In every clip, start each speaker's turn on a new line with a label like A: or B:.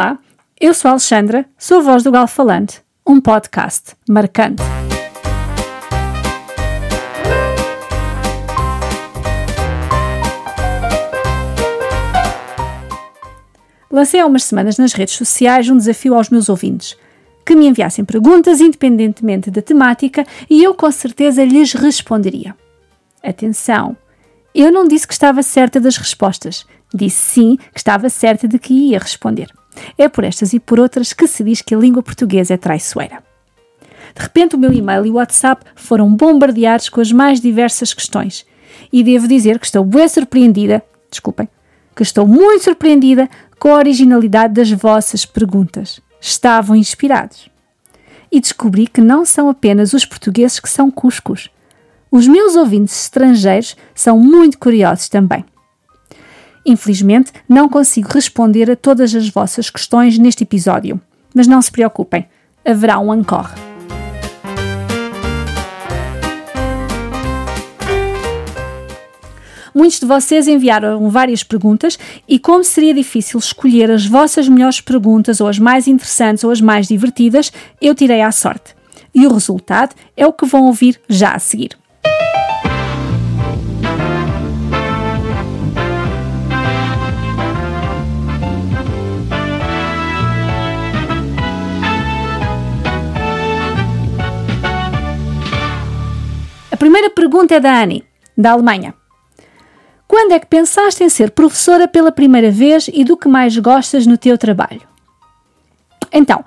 A: Olá, eu sou a Alexandra, sou a voz do Galo Falante, um podcast marcante. Lancei há umas semanas nas redes sociais um desafio aos meus ouvintes que me enviassem perguntas independentemente da temática e eu com certeza lhes responderia. Atenção! Eu não disse que estava certa das respostas, disse sim que estava certa de que ia responder. É por estas e por outras que se diz que a língua portuguesa é traiçoeira. De repente, o meu e-mail e o WhatsApp foram bombardeados com as mais diversas questões. E devo dizer que estou bem surpreendida, desculpem, que estou muito surpreendida com a originalidade das vossas perguntas. Estavam inspirados. E descobri que não são apenas os portugueses que são cuscos. Os meus ouvintes estrangeiros são muito curiosos também. Infelizmente, não consigo responder a todas as vossas questões neste episódio, mas não se preocupem, haverá um encore. Muitos de vocês enviaram várias perguntas e, como seria difícil escolher as vossas melhores perguntas, ou as mais interessantes ou as mais divertidas, eu tirei à sorte. E o resultado é o que vão ouvir já a seguir. Pergunta é da Annie, da Alemanha. Quando é que pensaste em ser professora pela primeira vez e do que mais gostas no teu trabalho? Então,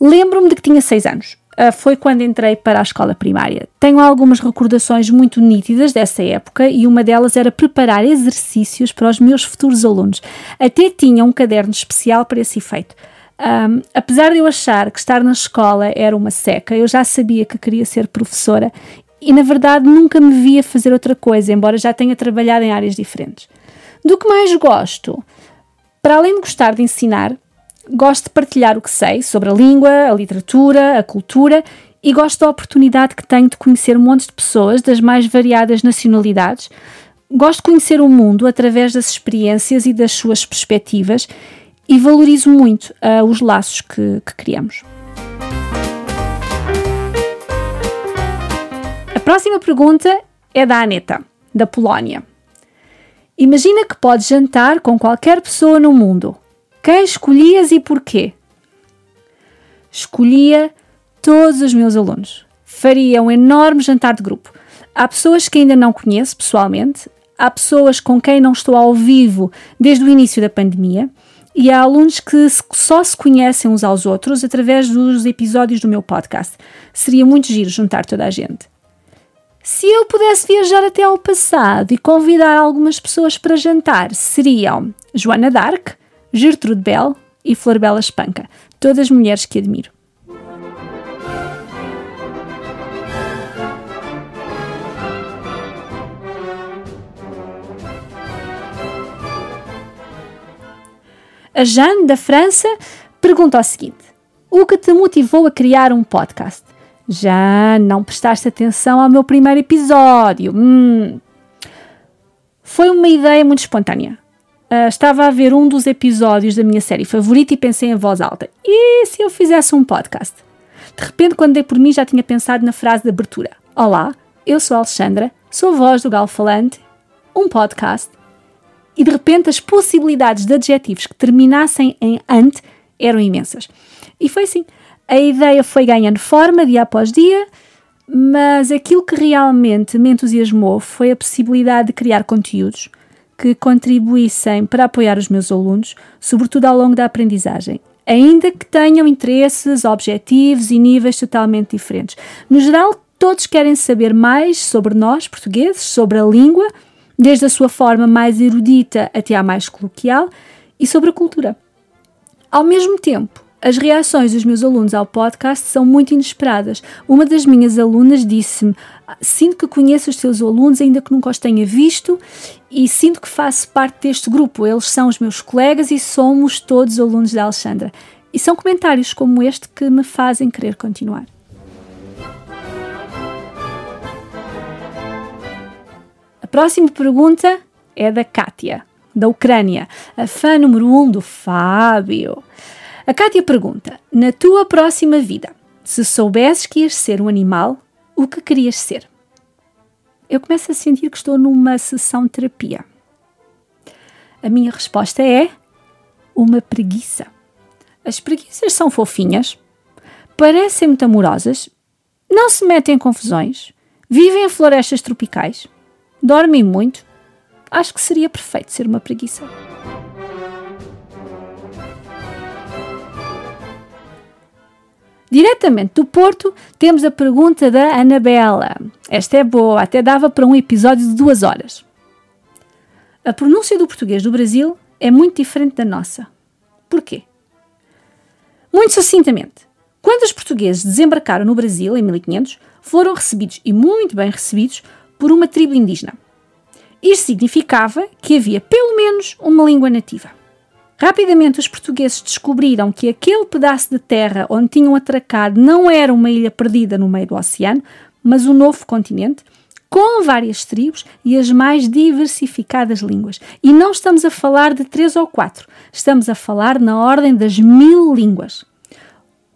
A: lembro-me de que tinha 6 anos. Uh, foi quando entrei para a escola primária. Tenho algumas recordações muito nítidas dessa época e uma delas era preparar exercícios para os meus futuros alunos. Até tinha um caderno especial para esse efeito. Um, apesar de eu achar que estar na escola era uma seca, eu já sabia que queria ser professora e na verdade nunca me via fazer outra coisa, embora já tenha trabalhado em áreas diferentes. Do que mais gosto? Para além de gostar de ensinar, gosto de partilhar o que sei sobre a língua, a literatura, a cultura e gosto da oportunidade que tenho de conhecer montes de pessoas das mais variadas nacionalidades. Gosto de conhecer o mundo através das experiências e das suas perspectivas e valorizo muito uh, os laços que, que criamos. Próxima pergunta é da Aneta, da Polónia. Imagina que podes jantar com qualquer pessoa no mundo. Quem escolhias e porquê? Escolhia todos os meus alunos. Faria um enorme jantar de grupo. Há pessoas que ainda não conheço pessoalmente, há pessoas com quem não estou ao vivo desde o início da pandemia e há alunos que só se conhecem uns aos outros através dos episódios do meu podcast. Seria muito giro juntar toda a gente. Se eu pudesse viajar até ao passado e convidar algumas pessoas para jantar, seriam Joana Dark, Gertrude Bell e Flor Bela Espanca, todas mulheres que admiro. A Jeanne, da França, pergunta o seguinte: O que te motivou a criar um podcast? Já não prestaste atenção ao meu primeiro episódio. Hum. Foi uma ideia muito espontânea. Uh, estava a ver um dos episódios da minha série favorita e pensei em voz alta: e se eu fizesse um podcast? De repente, quando dei por mim, já tinha pensado na frase de abertura: Olá, eu sou a Alexandra, sou a voz do Galo Falante, um podcast. E de repente, as possibilidades de adjetivos que terminassem em ante eram imensas. E foi assim. A ideia foi ganhando forma dia após dia, mas aquilo que realmente me entusiasmou foi a possibilidade de criar conteúdos que contribuíssem para apoiar os meus alunos, sobretudo ao longo da aprendizagem, ainda que tenham interesses, objetivos e níveis totalmente diferentes. No geral, todos querem saber mais sobre nós, portugueses, sobre a língua, desde a sua forma mais erudita até à mais coloquial, e sobre a cultura. Ao mesmo tempo, as reações dos meus alunos ao podcast são muito inesperadas. Uma das minhas alunas disse-me: Sinto que conheço os teus alunos, ainda que nunca os tenha visto, e sinto que faço parte deste grupo. Eles são os meus colegas e somos todos alunos da Alexandra. E são comentários como este que me fazem querer continuar. A próxima pergunta é da Kátia, da Ucrânia, a fã número 1 um do Fábio. A Kátia pergunta: Na tua próxima vida, se soubesses que ias ser um animal, o que querias ser? Eu começo a sentir que estou numa sessão de terapia. A minha resposta é uma preguiça. As preguiças são fofinhas, parecem muito amorosas, não se metem em confusões, vivem em florestas tropicais, dormem muito. Acho que seria perfeito ser uma preguiça. Diretamente do Porto, temos a pergunta da Anabela. Esta é boa, até dava para um episódio de duas horas. A pronúncia do português do Brasil é muito diferente da nossa. Porquê? Muito sucintamente, quando os portugueses desembarcaram no Brasil em 1500, foram recebidos e muito bem recebidos por uma tribo indígena. Isto significava que havia pelo menos uma língua nativa. Rapidamente os portugueses descobriram que aquele pedaço de terra onde tinham atracado não era uma ilha perdida no meio do oceano, mas um novo continente, com várias tribos e as mais diversificadas línguas. E não estamos a falar de três ou quatro, estamos a falar na ordem das mil línguas.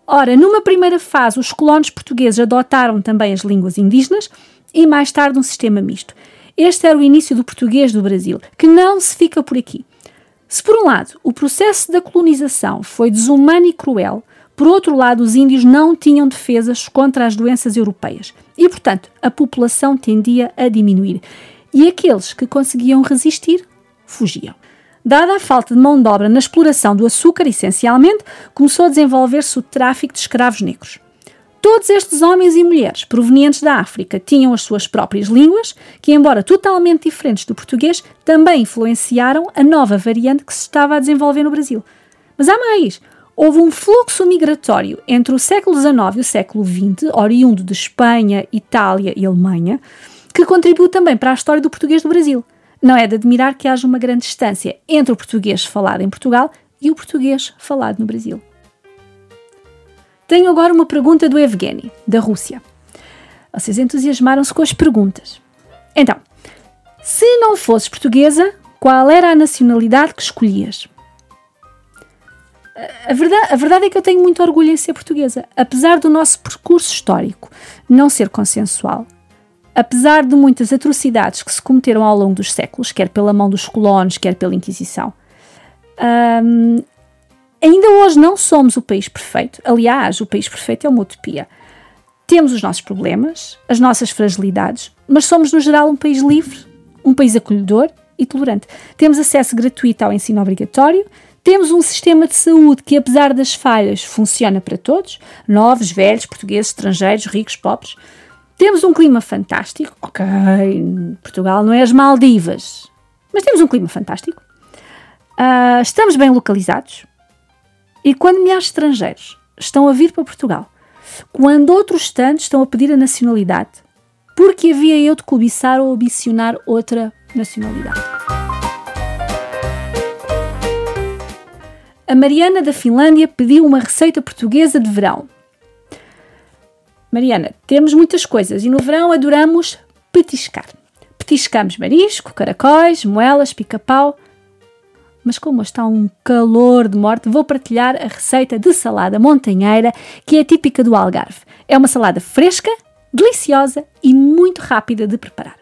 A: Ora, numa primeira fase, os colonos portugueses adotaram também as línguas indígenas e mais tarde um sistema misto. Este era o início do português do Brasil, que não se fica por aqui. Se por um lado o processo da colonização foi desumano e cruel, por outro lado os índios não tinham defesas contra as doenças europeias e, portanto, a população tendia a diminuir. E aqueles que conseguiam resistir fugiam. Dada a falta de mão de obra na exploração do açúcar, essencialmente, começou a desenvolver-se o tráfico de escravos negros. Todos estes homens e mulheres provenientes da África tinham as suas próprias línguas, que, embora totalmente diferentes do português, também influenciaram a nova variante que se estava a desenvolver no Brasil. Mas há mais! Houve um fluxo migratório entre o século XIX e o século XX, oriundo de Espanha, Itália e Alemanha, que contribuiu também para a história do português do Brasil. Não é de admirar que haja uma grande distância entre o português falado em Portugal e o português falado no Brasil. Tenho agora uma pergunta do Evgeny, da Rússia. Vocês entusiasmaram-se com as perguntas. Então, se não fosses portuguesa, qual era a nacionalidade que escolhias? A verdade, a verdade, é que eu tenho muito orgulho em ser portuguesa, apesar do nosso percurso histórico não ser consensual. Apesar de muitas atrocidades que se cometeram ao longo dos séculos, quer pela mão dos colonos, quer pela Inquisição, um, Ainda hoje não somos o país perfeito. Aliás, o país perfeito é uma utopia. Temos os nossos problemas, as nossas fragilidades, mas somos, no geral, um país livre, um país acolhedor e tolerante. Temos acesso gratuito ao ensino obrigatório, temos um sistema de saúde que, apesar das falhas, funciona para todos: novos, velhos, portugueses, estrangeiros, ricos, pobres. Temos um clima fantástico. Ok, Portugal não é as Maldivas, mas temos um clima fantástico. Uh, estamos bem localizados. E quando milhares de estrangeiros estão a vir para Portugal, quando outros tantos estão a pedir a nacionalidade, por que havia eu de cobiçar ou ambicionar outra nacionalidade? A Mariana da Finlândia pediu uma receita portuguesa de verão. Mariana, temos muitas coisas e no verão adoramos petiscar. Petiscamos marisco, caracóis, moelas, pica-pau mas como está um calor de morte, vou partilhar a receita de salada montanheira que é típica do Algarve. É uma salada fresca, deliciosa e muito rápida de preparar.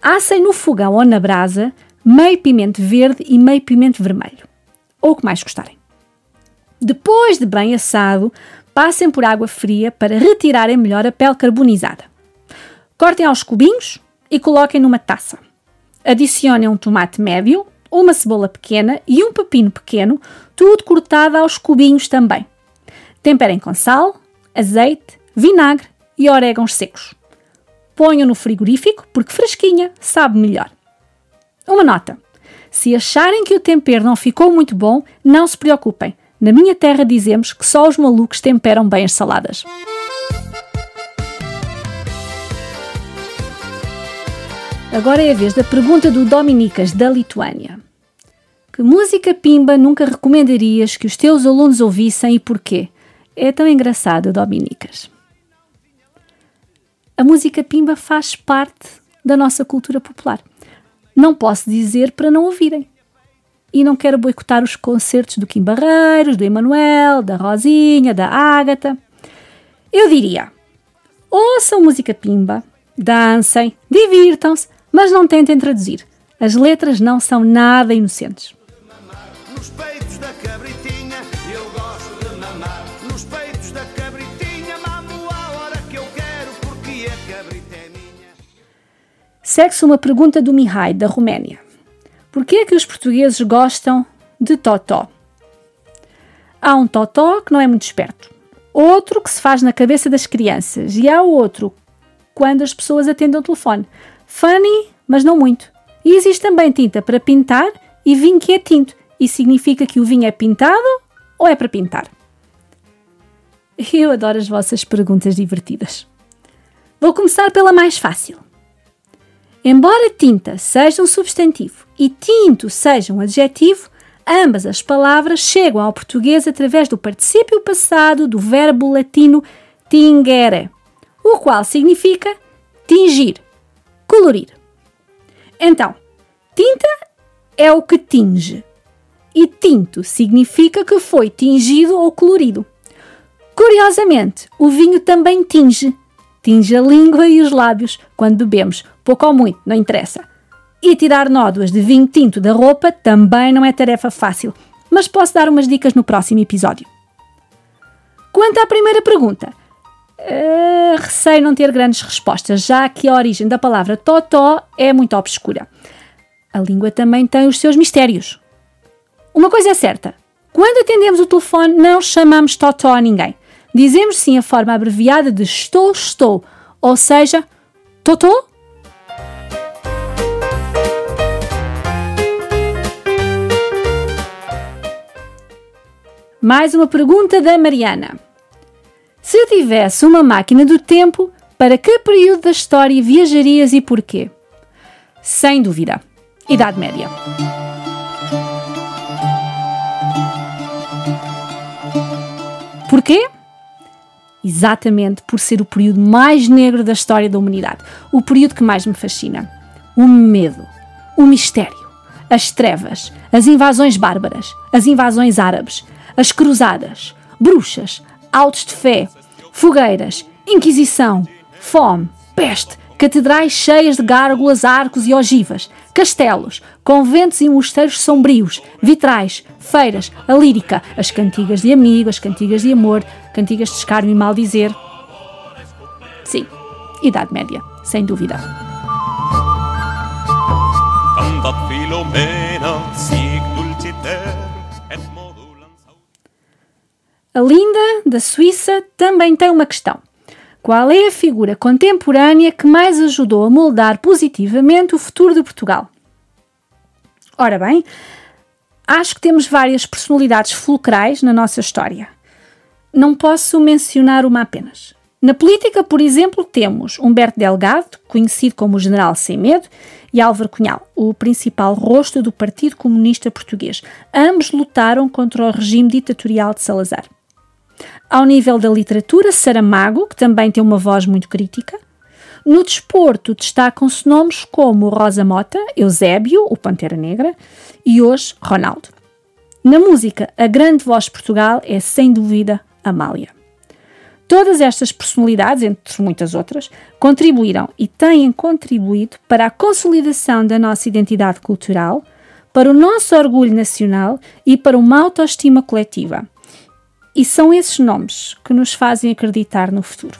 A: Assem no fogão ou na brasa meio pimento verde e meio pimento vermelho, ou o que mais gostarem. Depois de bem assado, passem por água fria para retirarem melhor a pele carbonizada. Cortem aos cubinhos e coloquem numa taça. Adicionem um tomate médio uma cebola pequena e um pepino pequeno, tudo cortado aos cubinhos também. Temperem com sal, azeite, vinagre e orégãos secos. Ponham no frigorífico porque fresquinha sabe melhor. Uma nota: se acharem que o tempero não ficou muito bom, não se preocupem. Na minha terra dizemos que só os malucos temperam bem as saladas. Agora é a vez da pergunta do Dominicas, da Lituânia. Que música pimba nunca recomendarias que os teus alunos ouvissem e porquê? É tão engraçado, Dominicas. A música pimba faz parte da nossa cultura popular. Não posso dizer para não ouvirem. e não quero boicotar os concertos do Kim Barreiros, do Emanuel, da Rosinha, da Ágata. Eu diria: ouçam música pimba, dancem, divirtam-se, mas não tentem traduzir. As letras não são nada inocentes. Nos peitos da cabritinha, eu gosto de mamar. Nos peitos da cabritinha, mamo a hora que eu quero, porque a cabrita é minha. Segue-se uma pergunta do Mihai, da Roménia. Por que é que os portugueses gostam de totó? Há um totó que não é muito esperto, outro que se faz na cabeça das crianças e há outro quando as pessoas atendem o telefone. Funny, mas não muito. E existe também tinta para pintar e vinho que é tinto. E significa que o vinho é pintado ou é para pintar? Eu adoro as vossas perguntas divertidas. Vou começar pela mais fácil. Embora tinta seja um substantivo e tinto seja um adjetivo, ambas as palavras chegam ao português através do particípio passado do verbo latino tingere, o qual significa tingir, colorir. Então, tinta é o que tinge e tinto significa que foi tingido ou colorido. Curiosamente, o vinho também tinge. Tinge a língua e os lábios quando bebemos, pouco ou muito, não interessa. E tirar nódoas de vinho tinto da roupa também não é tarefa fácil, mas posso dar umas dicas no próximo episódio. Quanto à primeira pergunta, Uh, receio não ter grandes respostas, já que a origem da palavra totó é muito obscura. A língua também tem os seus mistérios. Uma coisa é certa: quando atendemos o telefone, não chamamos totó a ninguém. Dizemos sim a forma abreviada de estou, estou, ou seja, totó. Mais uma pergunta da Mariana. Se tivesse uma máquina do tempo, para que período da história viajarias e porquê? Sem dúvida, Idade Média. Porquê? Exatamente por ser o período mais negro da história da humanidade. O período que mais me fascina. O medo, o mistério, as trevas, as invasões bárbaras, as invasões árabes, as cruzadas, bruxas, autos de fé, fogueiras, inquisição, fome, peste, catedrais cheias de gárgulas, arcos e ogivas, castelos, conventos e mosteiros sombrios, vitrais, feiras, a lírica, as cantigas de amigo, as cantigas de amor, cantigas de escárnio e maldizer. Sim, Idade Média, sem dúvida. A Linda, da Suíça, também tem uma questão. Qual é a figura contemporânea que mais ajudou a moldar positivamente o futuro de Portugal? Ora bem, acho que temos várias personalidades fulcrais na nossa história. Não posso mencionar uma apenas. Na política, por exemplo, temos Humberto Delgado, conhecido como General Sem Medo, e Álvaro Cunhal, o principal rosto do Partido Comunista Português. Ambos lutaram contra o regime ditatorial de Salazar. Ao nível da literatura, Saramago, que também tem uma voz muito crítica. No desporto, destacam-se nomes como Rosa Mota, Eusébio, o Pantera Negra, e hoje Ronaldo. Na música, a grande voz de Portugal é, sem dúvida, Amália. Todas estas personalidades, entre muitas outras, contribuíram e têm contribuído para a consolidação da nossa identidade cultural, para o nosso orgulho nacional e para uma autoestima coletiva. E são esses nomes que nos fazem acreditar no futuro.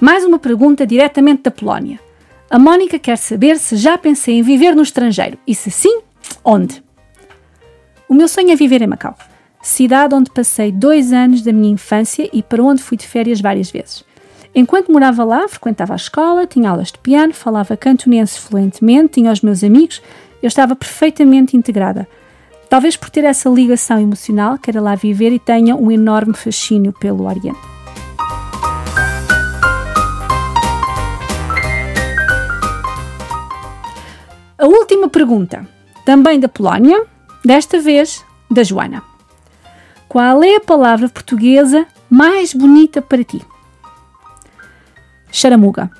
A: Mais uma pergunta diretamente da Polónia. A Mónica quer saber se já pensei em viver no estrangeiro e se sim, onde? O meu sonho é viver em Macau, cidade onde passei dois anos da minha infância e para onde fui de férias várias vezes. Enquanto morava lá, frequentava a escola, tinha aulas de piano, falava cantonense fluentemente, tinha os meus amigos, eu estava perfeitamente integrada. Talvez por ter essa ligação emocional, queira lá viver e tenha um enorme fascínio pelo Oriente. A última pergunta, também da Polónia, desta vez da Joana. Qual é a palavra portuguesa mais bonita para ti? Charamuga.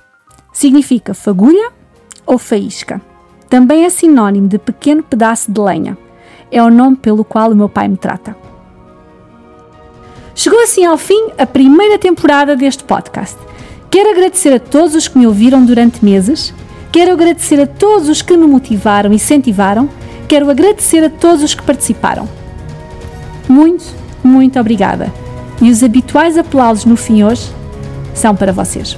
A: Significa fagulha ou faísca. Também é sinónimo de pequeno pedaço de lenha. É o nome pelo qual o meu pai me trata. Chegou assim ao fim a primeira temporada deste podcast. Quero agradecer a todos os que me ouviram durante meses. Quero agradecer a todos os que me motivaram e incentivaram. Quero agradecer a todos os que participaram. Muito, muito obrigada. E os habituais aplausos no fim hoje são para vocês.